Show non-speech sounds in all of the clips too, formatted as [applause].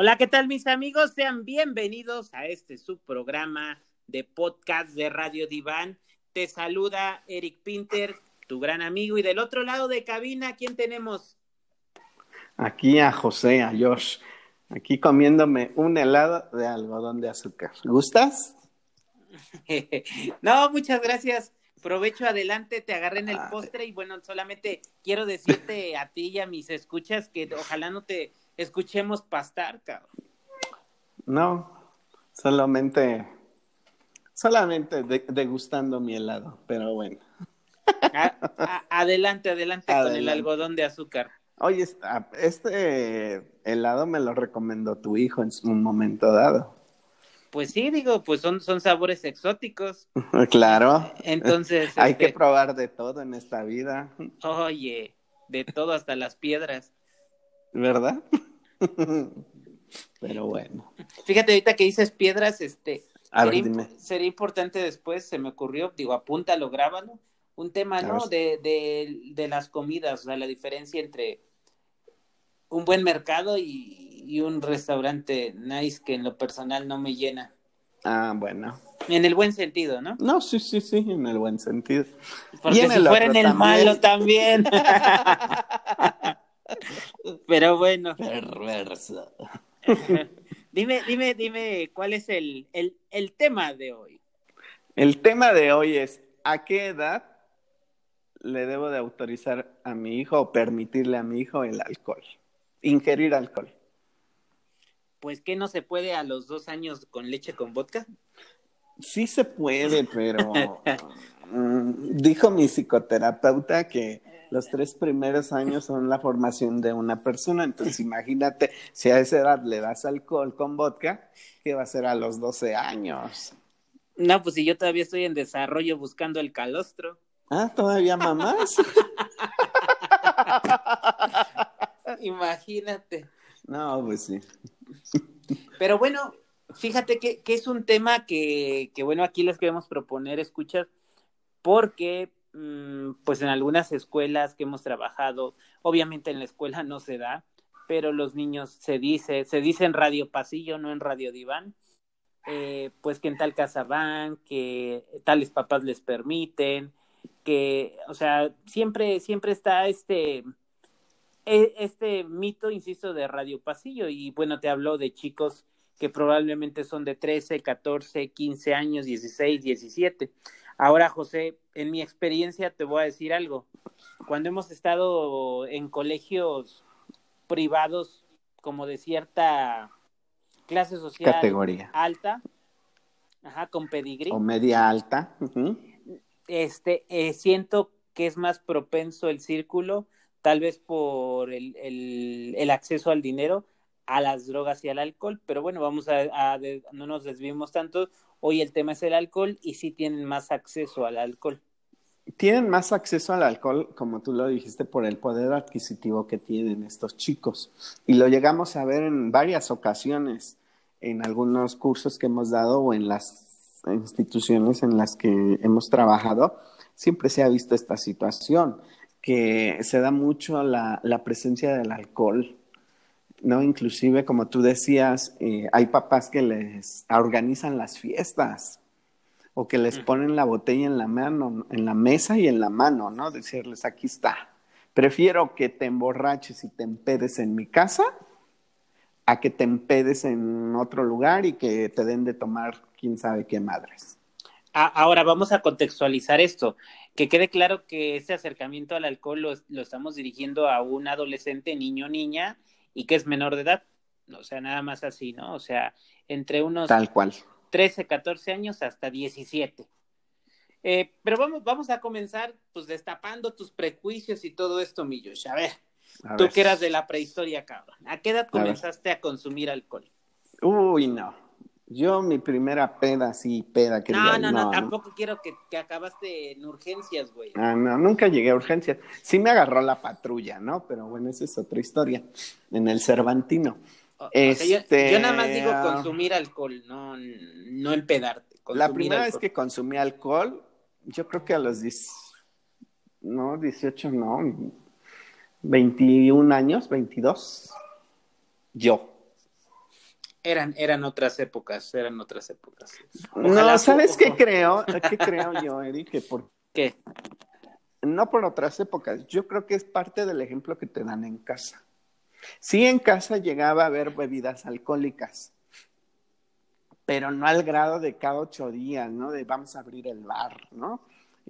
Hola, ¿qué tal mis amigos? Sean bienvenidos a este subprograma de podcast de Radio Diván. Te saluda Eric Pinter, tu gran amigo. Y del otro lado de cabina, ¿quién tenemos? Aquí a José, a Josh. Aquí comiéndome un helado de algodón de azúcar. ¿Gustas? [laughs] no, muchas gracias. Provecho adelante, te agarré en el postre y bueno, solamente quiero decirte a ti y a mis escuchas que ojalá no te escuchemos pastar, cabrón. No, solamente, solamente degustando mi helado, pero bueno. adelante, adelante, con el algodón de azúcar. Oye, este helado me lo recomendó tu hijo en un momento dado. Pues sí, digo, pues son, son sabores exóticos. [laughs] Claro. Entonces. Hay que este probar de todo en esta vida. Oye, de todo hasta las piedras. ¿Verdad? [laughs] Pero bueno. Fíjate, ahorita que dices piedras, este. sería, sería importante después, se me ocurrió, digo, apúntalo, grábalo. Un tema, ¿no? De, de, de las comidas, o sea, la diferencia entre un buen mercado y, y, un restaurante nice que en lo personal no me llena. Ah, bueno. En el buen sentido, ¿no? No, sí, sí, sí, en el buen sentido. Porque si fuera en el malo también. [laughs] [laughs] [laughs] Pero bueno. Perverso. [laughs] dime, dime, dime, ¿cuál es el, el, el tema de hoy? El tema de hoy es, ¿a qué edad le debo de autorizar a mi hijo o permitirle a mi hijo el alcohol? Ingerir alcohol. Pues que no se puede a los dos años con leche con vodka. Sí se puede, pero [laughs] mm, dijo mi psicoterapeuta que los tres primeros años son la formación de una persona. Entonces, imagínate, si a esa edad le das alcohol con vodka, ¿qué va a ser a los 12 años? No, pues si yo todavía estoy en desarrollo buscando el calostro. Ah, todavía mamás. [laughs] Imagínate. No, pues sí. Pero bueno, fíjate que, que es un tema que, que, bueno, aquí les queremos proponer, escuchar, porque pues en algunas escuelas que hemos trabajado, obviamente en la escuela no se da, pero los niños se dice, se dice en radio pasillo, no en radio diván, eh, pues que en tal casa van, que tales papás les permiten, que, o sea, siempre, siempre está este, e, este mito, insisto, de radio pasillo, y bueno, te hablo de chicos que probablemente son de 13, 14, 15 años, 16, 17. Ahora, José, en mi experiencia te voy a decir algo. Cuando hemos estado en colegios privados como de cierta clase social categoría. alta, ajá, con pedigrí. O media alta, este, eh, siento que es más propenso el círculo, tal vez por el, el, acceso al dinero, a las drogas y al alcohol, pero bueno, vamos a, no nos desvimos tanto, Hoy el tema es el alcohol y sí tienen más acceso al alcohol. Tienen más acceso al alcohol, como tú lo dijiste, por el poder adquisitivo que tienen estos chicos. Y lo llegamos a ver en varias ocasiones, en algunos cursos que hemos dado o en las instituciones en las que hemos trabajado. Siempre se ha visto esta situación, que se da mucho la, la presencia del alcohol ¿no? Inclusive, como tú decías, eh, hay papás que les organizan las fiestas o que les ponen la botella en la mano, en la mesa y en la mano, ¿no? Decirles, aquí está. Prefiero que te emborraches y te empedes en mi casa a que te empedes en otro lugar y que te den de tomar quién sabe qué madres. Ahora vamos a contextualizar esto. Que quede claro que este acercamiento al alcohol lo, lo estamos dirigiendo a un adolescente, niño o niña, y que es menor de edad. O sea, nada más así, ¿no? O sea, entre unos Tal cual. 13, 14 años hasta 17. Eh, pero vamos, vamos a comenzar pues destapando tus prejuicios y todo esto, Millo. A ver, tú que eras de la prehistoria, cabrón. ¿A qué edad comenzaste a consumir alcohol? Uy, no. Yo mi primera peda, sí, peda que no, no, no, tampoco quiero que, que, acabaste en urgencias, güey. Ah, no, nunca llegué a urgencias. Sí me agarró la patrulla, ¿no? Pero bueno, esa es otra historia. En el Cervantino. este... yo, nada más digo consumir alcohol, no, no empedarte. La primera vez que consumí alcohol, yo creo que a los 10, no, 18 no, 21 años, 22. Yo. Eran, eran otras épocas, eran otras épocas. no, ¿sabes qué creo? [laughs] ¿Qué creo yo, Eric? Que por... ¿Qué? No por otras épocas. Yo creo que es parte del ejemplo que te dan en casa. Sí, en casa llegaba a haber bebidas alcohólicas, pero no al grado de cada ocho días, ¿no? De vamos a abrir el bar, ¿no?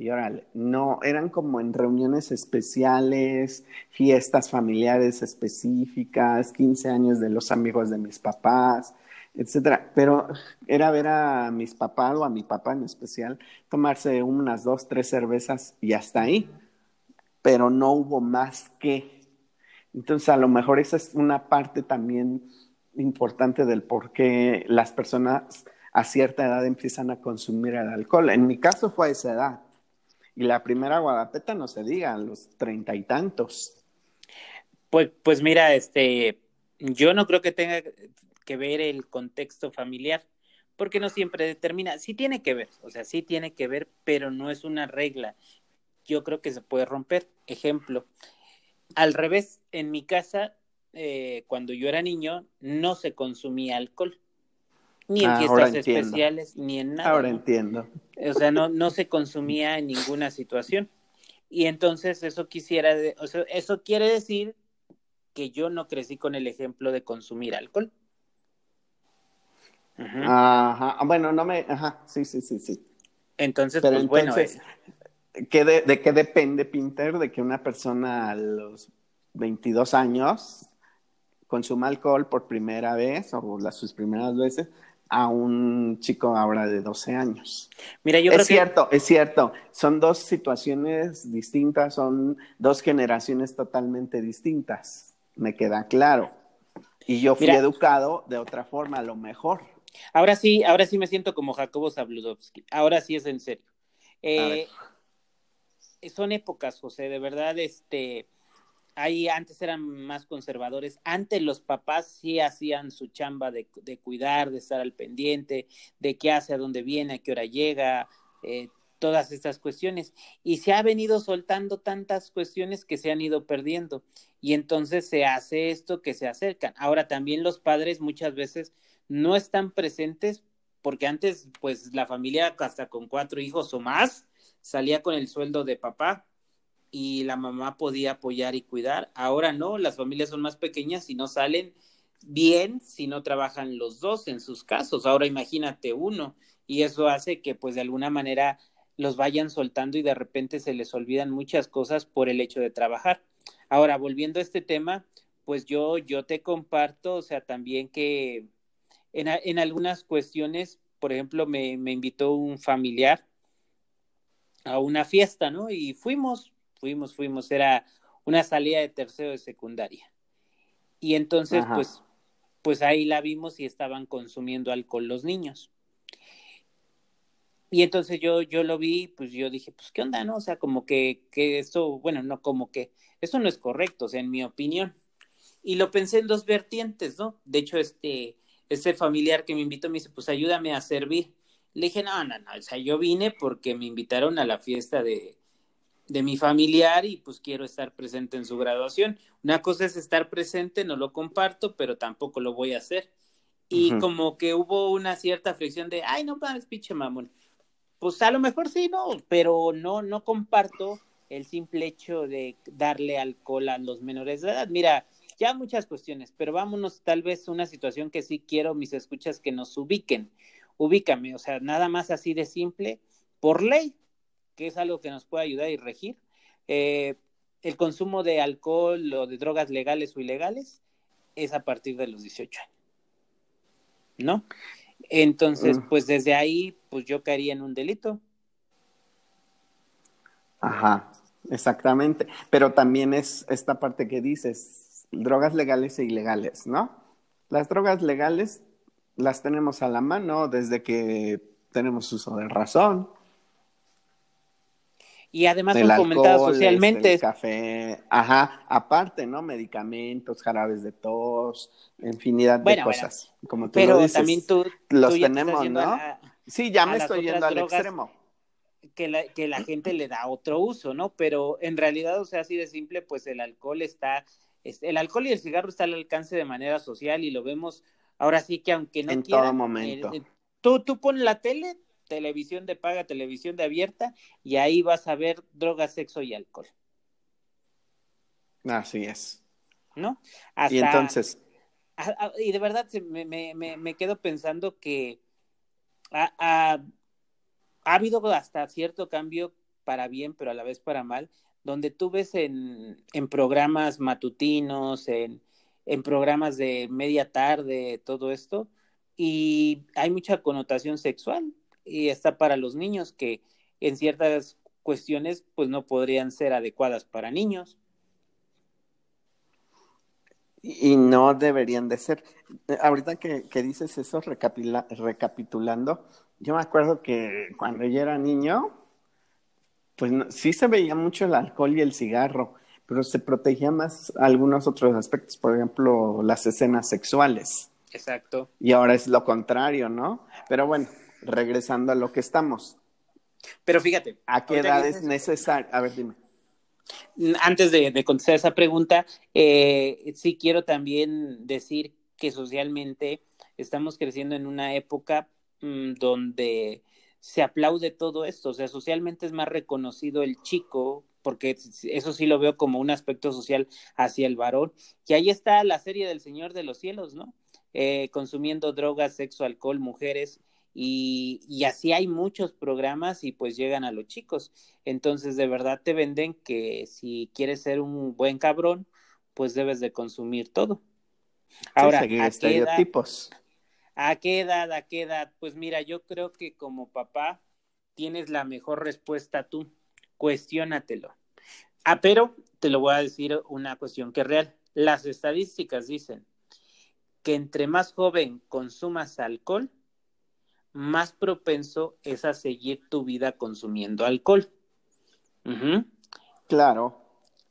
Y órale, no, eran como en reuniones especiales, fiestas familiares específicas, 15 años de los amigos de mis papás, etcétera. Pero era ver a mis papás o a mi papá en especial tomarse unas dos, tres cervezas y hasta ahí. Pero no hubo más que. Entonces, a lo mejor esa es una parte también importante del por qué las personas a cierta edad empiezan a consumir el alcohol. En mi caso fue a esa edad. Y la primera guadapeta no se diga, los treinta y tantos. Pues, pues mira, este, yo no creo que tenga que ver el contexto familiar, porque no siempre determina, sí tiene que ver, o sea, sí tiene que ver, pero no es una regla. Yo creo que se puede romper. Ejemplo, al revés, en mi casa, eh, cuando yo era niño, no se consumía alcohol ni en fiestas especiales, ni en nada. Ahora entiendo. O sea, no, no se consumía en ninguna situación. Y entonces eso quisiera, o sea, eso quiere decir que yo no crecí con el ejemplo de consumir alcohol. Ajá, bueno, no me, ajá, sí, sí, sí, sí. Entonces, pues bueno. Eh. ¿qué de, ¿De qué depende, Pinter, de que una persona a los 22 años consuma alcohol por primera vez o las, sus primeras veces a un chico ahora de 12 años. Mira, yo es creo cierto, es cierto. Son dos situaciones distintas, son dos generaciones totalmente distintas. Me queda claro. Y yo fui educado de otra forma, a lo mejor. Ahora sí, ahora sí me siento como Jacobo Zabludovsky. Ahora sí es en serio. Eh, son épocas, José, de verdad, este ahí antes eran más conservadores. Antes los papás sí hacían su chamba de, cuidar, de estar al pendiente, de qué hace, a dónde viene, a qué hora llega, eh, todas estas cuestiones. Y se ha venido soltando tantas cuestiones que se han ido perdiendo. Y entonces se hace esto que se acercan. Ahora también los padres muchas veces no están presentes porque antes pues la familia hasta con cuatro hijos o más salía con el sueldo de papá y la mamá podía apoyar y cuidar. Ahora no, las familias son más pequeñas y no salen bien si no trabajan los dos en sus casos. Ahora imagínate uno y eso hace que pues de alguna manera los vayan soltando y de repente se les olvidan muchas cosas por el hecho de trabajar. Ahora, volviendo a este tema, pues yo, yo te comparto, o sea, también que en, en algunas cuestiones, por ejemplo, me, me invitó un familiar a una fiesta, ¿no? Y fuimos, fuimos, fuimos, era una salida de tercero de secundaria. Y entonces, pues, pues ahí la vimos y estaban consumiendo alcohol los niños. Y entonces yo, yo lo vi, pues yo dije, pues qué onda, ¿no? O sea, como que, que esto, bueno, no, como que eso no es correcto, o sea, en mi opinión. Y lo pensé en dos vertientes, ¿no? De hecho, este, este familiar que me invitó me dice, pues ayúdame a servir. Le dije, no, no, no, o sea, yo vine porque me invitaron a la fiesta de, de mi familiar y pues quiero estar presente en su graduación. Una cosa es estar presente, no lo comparto, pero tampoco lo voy a hacer. Y como que hubo una cierta fricción de, ay, no mames, pinche mamón. Pues a lo mejor sí, no, pero no, no comparto el simple hecho de darle alcohol a los menores de edad. Mira, ya muchas cuestiones, pero vámonos tal vez a una situación que sí quiero mis escuchas que nos ubiquen. Ubícame, o sea, nada más así de simple, por ley, que es algo que nos puede ayudar y regir. Eh, el consumo de alcohol o de drogas legales o ilegales es a partir de los 18 años. ¿No? Entonces, mm. pues desde ahí, pues yo caería en un delito. Ajá, exactamente. Pero también es esta parte que dices, drogas legales e ilegales, ¿no? Las drogas legales las tenemos a la mano desde que tenemos uso de razón. Y además son fomentadas socialmente. El café, ajá, aparte, ¿no? Medicamentos, jarabes de tos, infinidad de cosas. como tú pero lo dices, también tú los tenemos, ¿no? sí, ya me estoy yendo al extremo. que la, que la gente le da otro uso, ¿no? Pero en realidad, o sea, así de simple, pues el alcohol está, el alcohol y el cigarro está al alcance de manera social y lo vemos ahora sí que aunque no en quieran, todo momento. eh, tú, tú pones la tele, televisión de paga, televisión de abierta, y ahí vas a ver drogas, sexo y alcohol, Así es. ¿no? Y Hasta- entonces, Ah, ah, y de verdad me, me, me, me quedo pensando que ha, ha- ha habido hasta cierto cambio para bien, pero a la vez para mal, donde tú ves en, en programas matutinos, en, en programas de media tarde, todo esto, y hay mucha connotación sexual, y está para los niños que en ciertas cuestiones pues no podrían ser adecuadas para niños. y no deberían de ser. Eh, Ahorita que, que dices eso, recapila- recapitulando, yo me acuerdo que cuando yo era niño, pues no- sí se veía mucho el alcohol y el cigarro, pero se protegía más algunos otros aspectos, por ejemplo, las escenas sexuales. Exacto. Y ahora es lo contrario, ¿no? Pero bueno, regresando a lo que estamos. Pero fíjate, ¿A qué edad es necesario? A ver, dime. Antes de, de contestar esa pregunta, eh, sí quiero también decir que socialmente estamos creciendo en una época mm, donde se aplaude todo esto, o sea, socialmente es más reconocido el chico, porque eso sí lo veo como un aspecto social hacia el varón, y ahí está la serie del Señor de los Cielos, ¿no? Eh, consumiendo drogas, sexo, alcohol, mujeres, y, y así hay muchos programas y pues llegan a los chicos. Entonces, de verdad te venden que si quieres ser un buen cabrón, pues debes de consumir todo. Ahora, seguir ¿a qué, edad, estereotipos. ¿a qué edad? ¿A qué edad? Pues mira, yo creo que como papá tienes la mejor respuesta tú. Cuestiónatelo. Ah, pero te lo voy a decir una cuestión que es real. Las estadísticas dicen que entre más joven consumas alcohol, más propenso es a seguir tu vida consumiendo alcohol. Claro.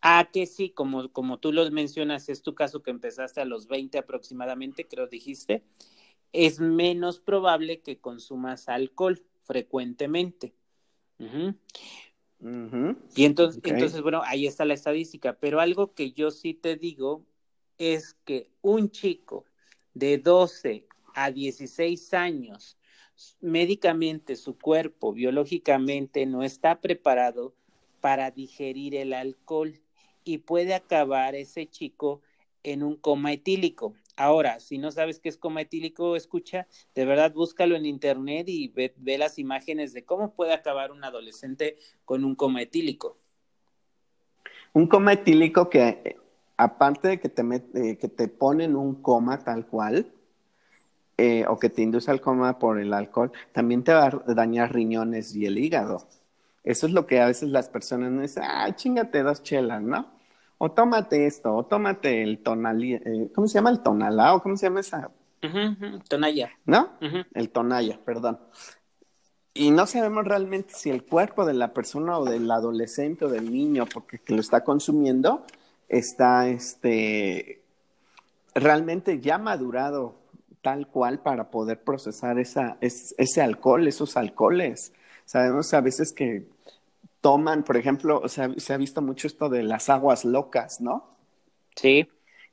Ah, que sí, como, como tú lo mencionas, es tu caso que empezaste a los 20 aproximadamente, creo dijiste, es menos probable que consumas alcohol frecuentemente. Y entonces, entonces, bueno, ahí está la estadística, pero algo que yo sí te digo es que un chico de 12 a 16 años, médicamente su cuerpo, biológicamente, no está preparado para digerir el alcohol y puede acabar ese chico en un coma etílico. Ahora, si no sabes qué es coma etílico, escucha, de verdad búscalo en internet y ve, ve las imágenes de cómo puede acabar un adolescente con un coma etílico. Un coma etílico que, eh, aparte de que te, met- eh, que te pone en un coma tal cual, eh, o que te induce al coma por el alcohol, también te va a dañar riñones y el hígado. Eso es lo que a veces las personas me dicen, ah, chingate dos chelas, ¿no? O tómate esto, o tómate el tonalí, eh, ¿cómo se llama el tonalá? ¿O cómo se llama esa? Ujú, Tonaya. ¿No? El tonalla, perdón. Y no sabemos realmente si el cuerpo de la persona o del adolescente o del niño, porque que lo está consumiendo, está este realmente ya madurado tal cual para poder procesar esa, es- ese alcohol, esos alcoholes. Sabemos a veces que toman, por ejemplo, o sea, se ha visto mucho esto de las aguas locas, ¿no? Sí.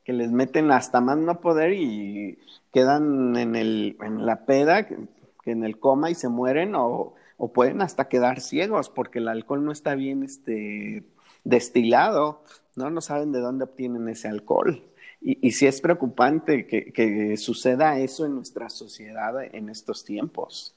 que les meten hasta más no poder y quedan en, el, en la peda, que, que en el coma y se mueren o, o pueden hasta quedar ciegos porque el alcohol no está bien este, destilado, ¿no? No saben de dónde obtienen ese alcohol. Y, y sí es preocupante que, que suceda eso en nuestra sociedad en estos tiempos.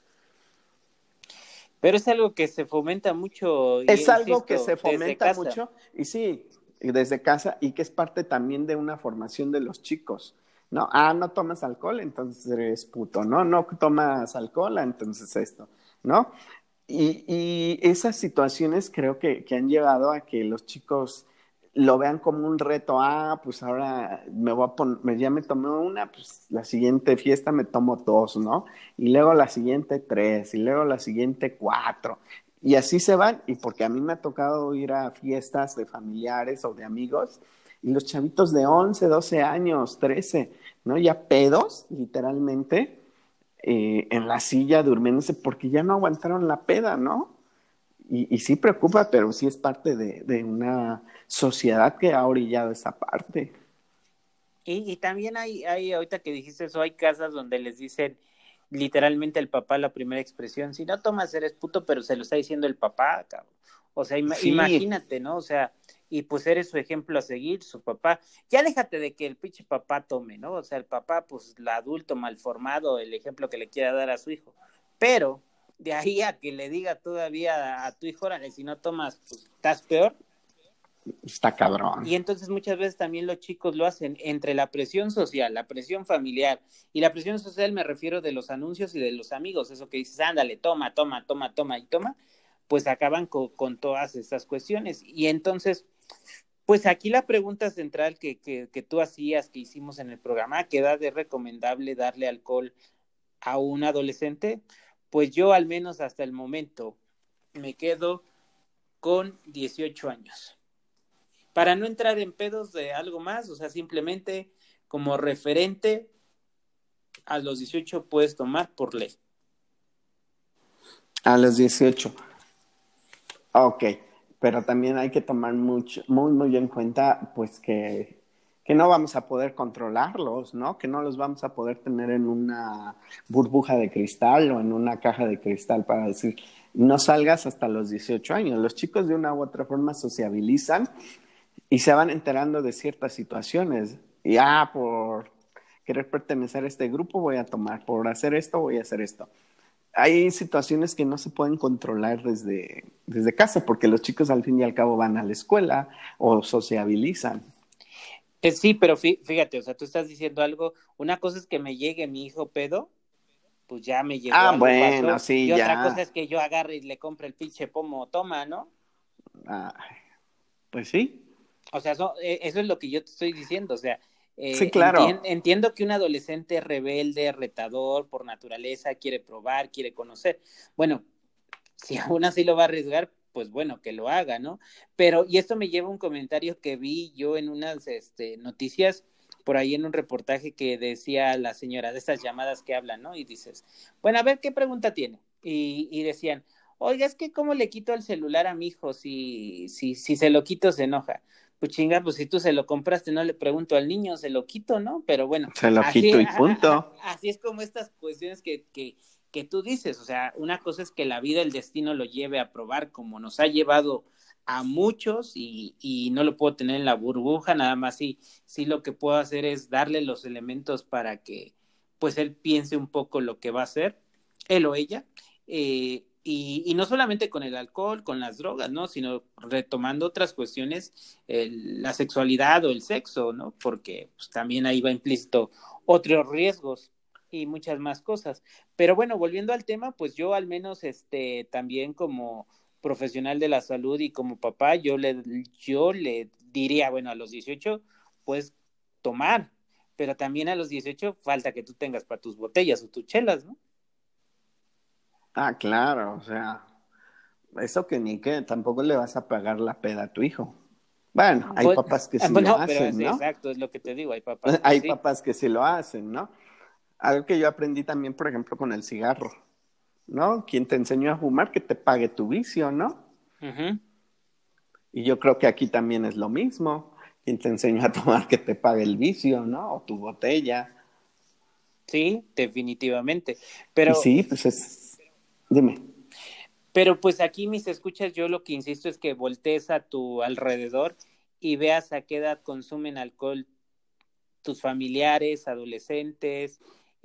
Pero es algo que se fomenta mucho. y Es algo que se fomenta mucho y sí, desde casa y que es parte también de una formación de los chicos. No, ah, no tomas alcohol, entonces eres puto, no, no tomas alcohol, entonces esto, ¿no? Y, y esas situaciones creo que, que han llevado a que los chicos lo vean como un reto, ah, pues ahora me voy a poner, ya me tomé una, pues la siguiente fiesta me tomo dos, ¿no? Y luego la siguiente tres, y luego la siguiente cuatro. Y así se van, y porque a mí me ha tocado ir a fiestas de familiares o de amigos, y los chavitos de 11, 12 años, 13, ¿no? Ya pedos, literalmente, eh, en la silla durmiéndose porque ya no aguantaron la peda, ¿no? Y, sí preocupa, pero sí es parte de, de, una sociedad que ha orillado esa parte. Y, y también hay, hay, ahorita que dijiste eso, hay casas donde les dicen literalmente el papá la primera expresión, si no tomas eres puto, pero se lo está diciendo el papá, cabrón. O sea, imagínate, ¿no? O sea, y pues eres su ejemplo a seguir, su papá. Ya déjate de que el pinche papá tome, ¿no? O sea, el papá, pues, el adulto mal formado, el ejemplo que le quiera dar a su hijo. Pero de ahí a que le diga todavía a, tu hijo, órale, si no tomas, pues estás peor. Está cabrón. Y entonces muchas veces también los chicos lo hacen entre la presión social, la presión familiar. Y la presión social me refiero de los anuncios y de los amigos, eso que dices, ándale, toma, toma, toma, toma y toma, pues acaban con, todas estas cuestiones. Y entonces, pues aquí la pregunta central que, que, que tú hacías, que hicimos en el programa, ¿qué edad es recomendable darle alcohol a un adolescente? Pues yo al menos hasta el momento me quedo con 18 años. Para no entrar en pedos de algo más, o sea, simplemente como referente a los 18 puedes tomar por ley. A los 18. Ok, pero también hay que tomar mucho, muy, muy en cuenta, pues que que no vamos a poder controlarlos, ¿no? Que no los vamos a poder tener en una burbuja de cristal o en una caja de cristal para decir, no salgas hasta los 18 años. Los chicos de una u otra forma sociabilizan y se van enterando de ciertas situaciones. Y, ah, por querer pertenecer a este grupo voy a tomar, por hacer esto voy a hacer esto. Hay situaciones que no se pueden controlar desde, desde casa porque los chicos al fin y al cabo van a la escuela o sociabilizan. Eh, sí, pero fíjate, o sea, tú estás diciendo algo, una cosa es que me llegue mi hijo pedo, pues ya me llegó. Ah, bueno, sí, y otra cosa es que yo agarre y le compre el pinche pomo, toma, ¿no? Ah, pues sí. O sea, eso, eh, eso, es lo que yo te estoy diciendo, o sea. Eh, sí, claro. entiendo que un adolescente rebelde, retador, por naturaleza, quiere probar, quiere conocer. Bueno, [laughs] si aún así lo va a arriesgar, pues bueno, que lo haga, ¿no? Pero, y esto me lleva a un comentario que vi yo en unas este, noticias, por ahí en un reportaje que decía la señora de estas llamadas que hablan, ¿no? Y dices, bueno, a ver, ¿qué pregunta tiene? Y, y decían, oiga, es que cómo le quito el celular a mi hijo si, si, si se lo quito se enoja. Pues chinga, pues si tú se lo compraste, no le pregunto al niño, se lo quito, ¿no? Pero bueno. Se lo quito y [laughs] punto. Así es como estas cuestiones que, que, que tú dices, o sea, una cosa es que la vida, el destino lo lleve a probar como nos ha llevado a muchos y, y no lo puedo tener en la burbuja, nada más sí, sí lo que puedo hacer es darle los elementos para que pues él piense un poco lo que va a hacer, él o ella, eh, y, no solamente con el alcohol, con las drogas, ¿no? Sino retomando otras cuestiones, la sexualidad o el sexo, ¿no? Porque pues, también ahí va implícito otros riesgos y muchas más cosas. Pero bueno, volviendo al tema, pues yo al menos este también como profesional de la salud y como papá, yo le yo le diría, bueno, a los 18 pues tomar, pero también a los 18 falta que tú tengas para tus botellas o tus chelas, ¿no? Ah, claro, o sea, eso que ni que tampoco le vas a pagar la peda a tu hijo. Bueno, hay pues, papás que sí lo hacen, ¿no? Exacto, es lo que te digo, hay papás. [laughs] hay papás que sí lo hacen, ¿no? Algo que yo aprendí también, por ejemplo, con el cigarro, ¿no? Quien te enseñó a fumar, que te pague tu vicio, ¿no? Y yo creo que aquí también es lo mismo. Quien te enseñó a tomar, que te pague el vicio, ¿no? O tu botella. Sí, definitivamente. Pero. sí, pues es. Dime. Pero pues aquí, mis escuchas, yo lo que insisto es que voltees a tu alrededor y veas a qué edad consumen alcohol tus familiares, adolescentes,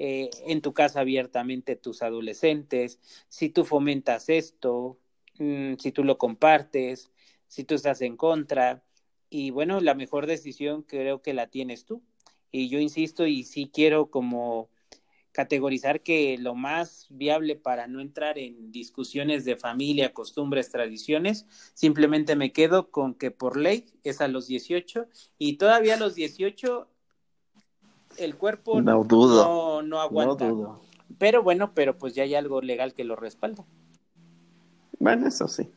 eh, en tu casa abiertamente tus adolescentes, si tú fomentas esto, mm, si tú lo compartes, si tú estás en contra. Y bueno, la mejor decisión creo que la tienes tú. Y yo insisto y sí quiero como categorizar que lo más viable para no entrar en discusiones de familia, costumbres, tradiciones, simplemente me quedo con que por ley es a los 18 y todavía a los 18 el cuerpo no, dudo, no, aguanta. Pero bueno, pero pues ya hay algo legal que lo respalda. Bueno, eso sí.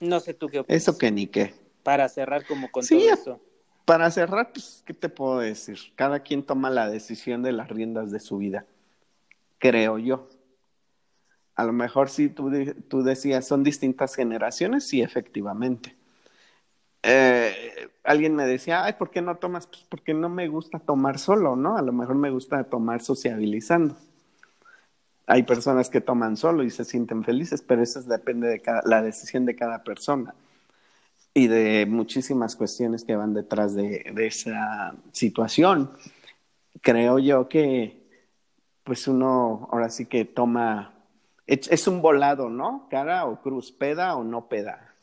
No sé tú qué opinas. Eso que ni qué. Para cerrar como con todo esto. Para cerrar, pues, ¿qué te puedo decir? Cada quien toma la decisión de las riendas de su vida, creo yo. A lo mejor sí tú, tú decías, son distintas generaciones, sí, efectivamente. Eh, alguien me decía, ay, ¿por qué no tomas? Pues porque no me gusta tomar solo, ¿no? A lo mejor me gusta tomar sociabilizando. Hay personas que toman solo y se sienten felices, pero eso depende de cada, la decisión de cada persona y de muchísimas cuestiones que van detrás de, de esa situación. Creo yo que, pues uno ahora sí que toma, es un volado, ¿no? Cara o cruz, peda o no peda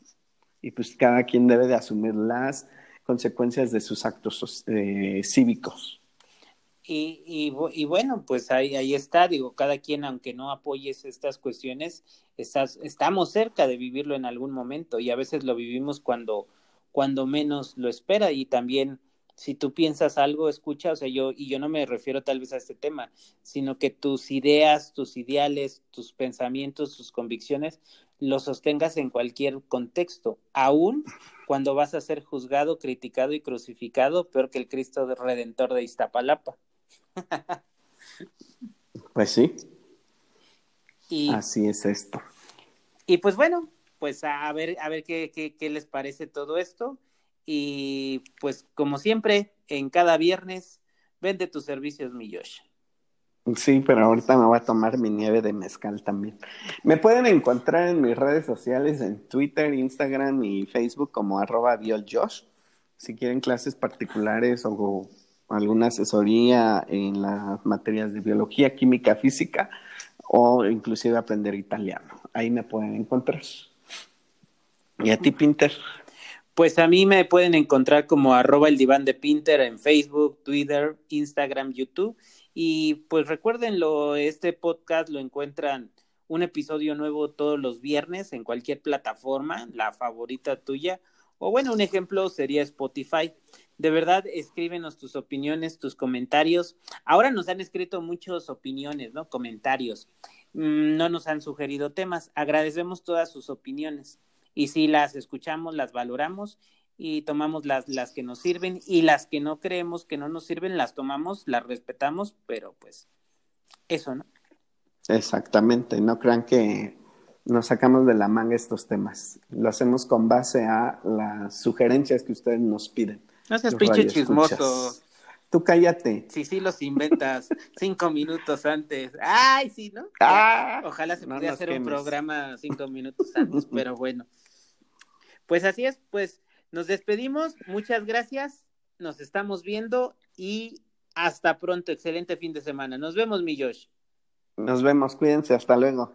y pues cada quien debe de asumir las consecuencias de sus actos eh, cívicos. Y, y, y, bueno, pues ahí, ahí está, digo, cada quien, aunque no apoyes estas cuestiones, estás, estamos cerca de vivirlo en algún momento y a veces lo vivimos cuando, cuando menos lo espera y también si tú piensas algo, escucha, o sea, yo, y yo no me refiero tal vez a este tema, sino que tus ideas, tus ideales, tus pensamientos, tus convicciones, los sostengas en cualquier contexto, aún cuando vas a ser juzgado, criticado y crucificado, peor que el Cristo Redentor de Iztapalapa. [laughs] pues sí. Y, Así es esto. Y pues bueno, pues a ver, a ver qué, qué, qué les parece todo esto. Y pues como siempre, en cada viernes, vende tus servicios, mi Josh. Sí, pero ahorita me voy a tomar mi nieve de mezcal también. Me pueden encontrar en mis redes sociales, en Twitter, Instagram y Facebook como arroba bioljosh. Si quieren clases particulares o alguna asesoría en las materias de biología, química, física o inclusive aprender italiano. Ahí me pueden encontrar. ¿Y a ti, Pinter? Pues a mí me pueden encontrar como arroba el diván de Pinter en Facebook, Twitter, Instagram, YouTube. Y pues recuérdenlo, este podcast lo encuentran un episodio nuevo todos los viernes en cualquier plataforma, la favorita tuya. O bueno, un ejemplo sería Spotify. De verdad, escríbenos tus opiniones, tus comentarios. Ahora nos han escrito muchas opiniones, ¿no? Comentarios. Mm, no nos han sugerido temas. Agradecemos todas sus opiniones y si las escuchamos, las valoramos y tomamos las, las que nos sirven y las que no creemos que no nos sirven, las tomamos, las respetamos, pero pues eso, ¿no? Exactamente, no crean que nos sacamos de la manga estos temas, lo hacemos con base a las sugerencias que ustedes nos piden. No seas pinche chismoso. Tú cállate. Sí, sí, los inventas [laughs] cinco minutos antes. Ay, sí, ¿no? Ah, Ojalá se pudiera hacer un programa cinco minutos antes, [laughs] pero bueno. Pues así es, pues nos despedimos. Muchas gracias. Nos estamos viendo y hasta pronto. Excelente fin de semana. Nos vemos, mi Josh. Nos vemos. Cuídense. Hasta luego.